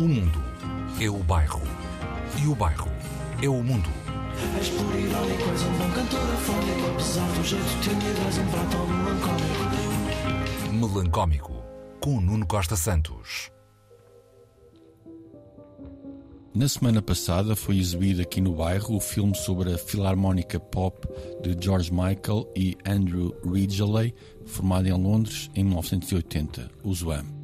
O mundo é o bairro. E o bairro é o mundo. És por irónico, és um bom cantor afónico Apesar do jeito tímido, és um prato melancólico Melancómico, com Nuno Costa Santos. Na semana passada foi exibido aqui no bairro o filme sobre a filarmónica pop de George Michael e Andrew Ridgeley, formado em Londres em 1980, o Zwam.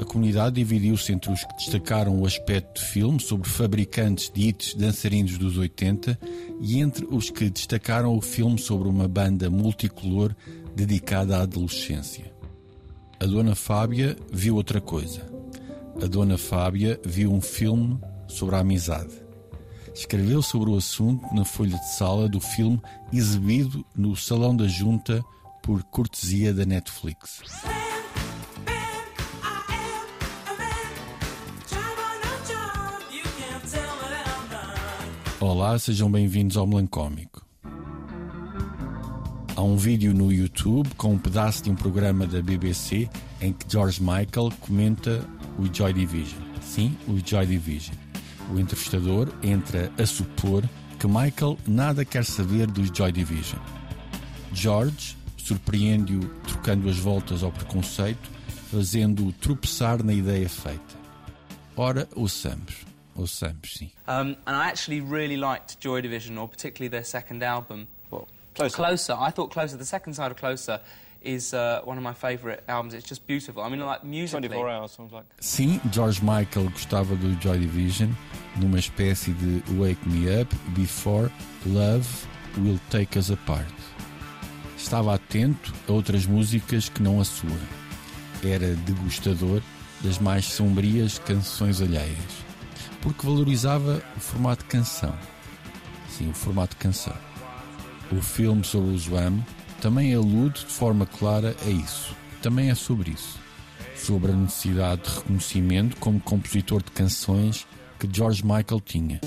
A comunidade dividiu-se entre os que destacaram o aspecto de filme sobre fabricantes de hits dançarinos dos 80 e entre os que destacaram o filme sobre uma banda multicolor dedicada à adolescência. A Dona Fábia viu outra coisa. A Dona Fábia viu um filme sobre a amizade. Escreveu sobre o assunto na folha de sala do filme exibido no Salão da Junta por cortesia da Netflix. Olá, sejam bem-vindos ao Melancómico. Há um vídeo no YouTube com um pedaço de um programa da BBC em que George Michael comenta o Joy Division. Sim, o Joy Division. O entrevistador entra a supor que Michael nada quer saber dos Joy Division. George surpreende-o trocando as voltas ao preconceito, fazendo-o tropeçar na ideia feita. Ora, ouçamos. Ouçamos, sim. Um, and I actually really liked Joy Division, or particularly their second album. Closer. Closer. I thought Closer. The second side of Closer is uh, one of my favourite albums. It's just beautiful. I mean, like musically. 24 hours sounds like. Sim, George Michael gostava do Joy Division numa espécie de Wake Me Up Before Love Will Take Us Apart. Estava atento a outras músicas que não a sua. Era degustador das mais sombrias canções alheias. Porque valorizava o formato canção. Sim, o formato canção. O filme sobre o Zwam também alude de forma clara a isso. Também é sobre isso. Sobre a necessidade de reconhecimento como compositor de canções que George Michael tinha.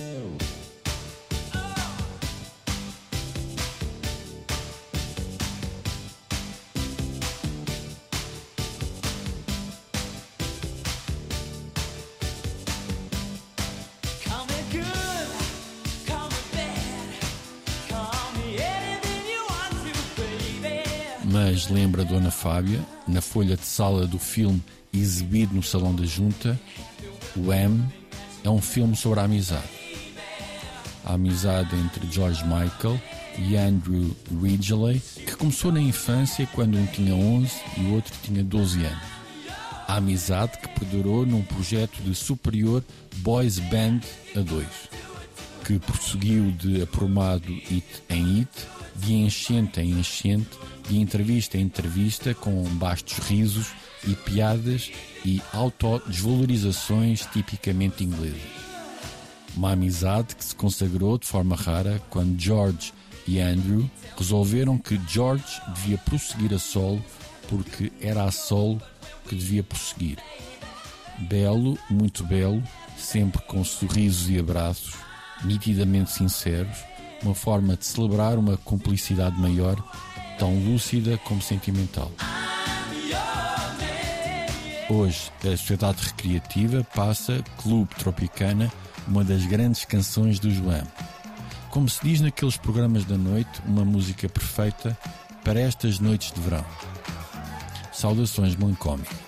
Mas lembra Dona Fábia, na folha de sala do filme exibido no Salão da Junta, o M é um filme sobre a amizade. A amizade entre George Michael e Andrew Ridgeley, que começou na infância quando um tinha 11 e o outro tinha 12 anos. A amizade que perdurou num projeto de superior boys band a dois, que prosseguiu de aprumado hit em hit, de enchente em enchente, de entrevista em entrevista, com bastos risos e piadas e autodesvalorizações tipicamente inglesas. Uma amizade que se consagrou de forma rara quando George e Andrew resolveram que George devia prosseguir a solo porque era a solo que devia prosseguir. Belo, muito belo, sempre com sorrisos e abraços, nitidamente sinceros, uma forma de celebrar uma cumplicidade maior, tão lúcida como sentimental. Hoje, a sociedade recreativa passa Clube Tropicana, uma das grandes canções do João. Como se diz naqueles programas da noite, uma música perfeita para estas noites de verão. Saudações melancómicas.